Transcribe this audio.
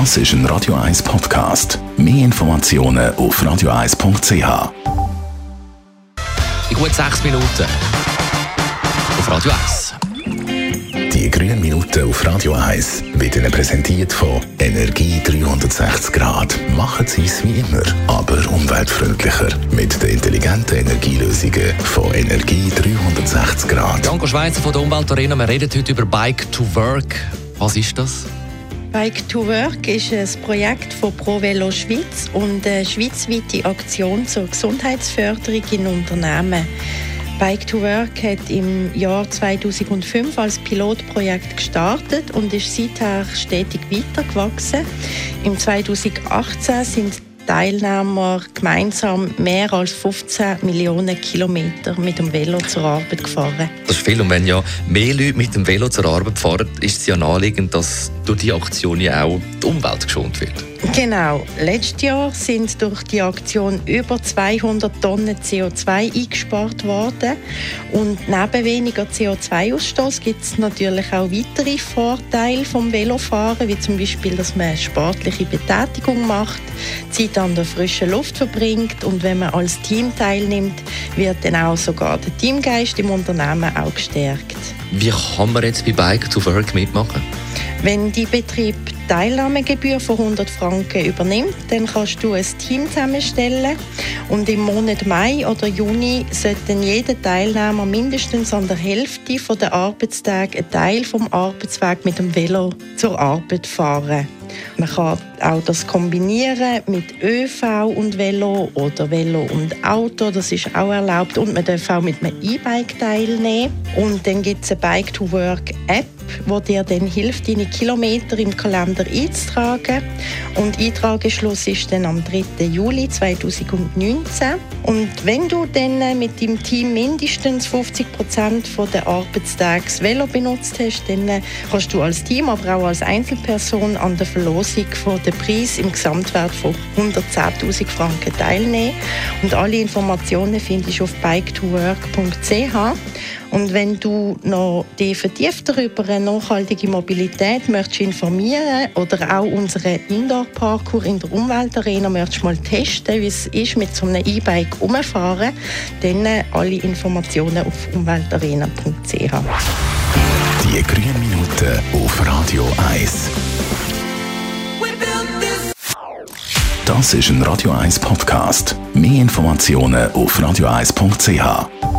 Das ist ein Radio 1 Podcast. Mehr Informationen auf radio1.ch. In gut sechs Minuten auf Radio 1. Die grünen Minuten auf Radio 1 werden Ihnen präsentiert von Energie 360 Grad. Machen Sie es wie immer, aber umweltfreundlicher. Mit den intelligenten Energielösungen von Energie 360 Grad. Janko Schweizer von der Umweltarena. Wir reden heute über Bike to Work. Was ist das? Bike to Work ist ein Projekt von ProVelo Schweiz und eine schweizweite Aktion zur Gesundheitsförderung in Unternehmen. Bike to Work hat im Jahr 2005 als Pilotprojekt gestartet und ist seither stetig weitergewachsen. Im 2018 sind Teilnehmer gemeinsam mehr als 15 Millionen Kilometer mit dem Velo zur Arbeit gefahren. Das ist viel. Und wenn ja mehr Leute mit dem Velo zur Arbeit fahren, ist es ja naheliegend, dass durch die Aktion ja auch die Umwelt geschont wird. Genau. Letztes Jahr sind durch die Aktion über 200 Tonnen CO2 eingespart worden. Und neben weniger CO2-Ausstoß gibt es natürlich auch weitere Vorteile vom Velofahren, wie zum Beispiel, dass man sportliche Betätigung macht, Zeit an der frischen Luft verbringt und wenn man als Team teilnimmt, wird dann auch sogar der Teamgeist im Unternehmen auch gestärkt. Wie kann man jetzt bei Bike to Work mitmachen? Wenn die Betrieb Teilnahmegebühr von 100 Franken übernimmt, dann kannst du ein Team zusammenstellen und im Monat Mai oder Juni sollte jeder Teilnehmer mindestens an der Hälfte der Arbeitstage einen Teil vom Arbeitsweg mit dem Velo zur Arbeit fahren. Man kann auch das kombinieren mit ÖV und Velo oder Velo und Auto, das ist auch erlaubt. Und man darf auch mit einem E-Bike teilnehmen. Und dann gibt es eine Bike-to-Work-App, wo dir dann hilft, deine Kilometer im Kalender einzutragen. Und Eintrageschluss ist dann am 3. Juli 2019. Und wenn du dann mit deinem Team mindestens 50 Prozent der Arbeitstage das Velo benutzt hast, dann kannst du als Team, aber auch als Einzelperson an der Verlosung von den Preis im Gesamtwert von 110.000 Franken teilnehmen. Und alle Informationen findest du auf biketowork.ch. Und wenn du noch die vertiefter über nachhaltige Mobilität möchtest informieren oder auch unseren Indoor-Parkour in der Umweltarena möchtest mal testen, wie es ist, mit so einem E-Bike umfahren, dann alle Informationen auf umweltarena.ch. Die grünen Minuten auf Radio 1. Das ist ein Radio 1 Podcast. Mehr Informationen auf radio1.ch.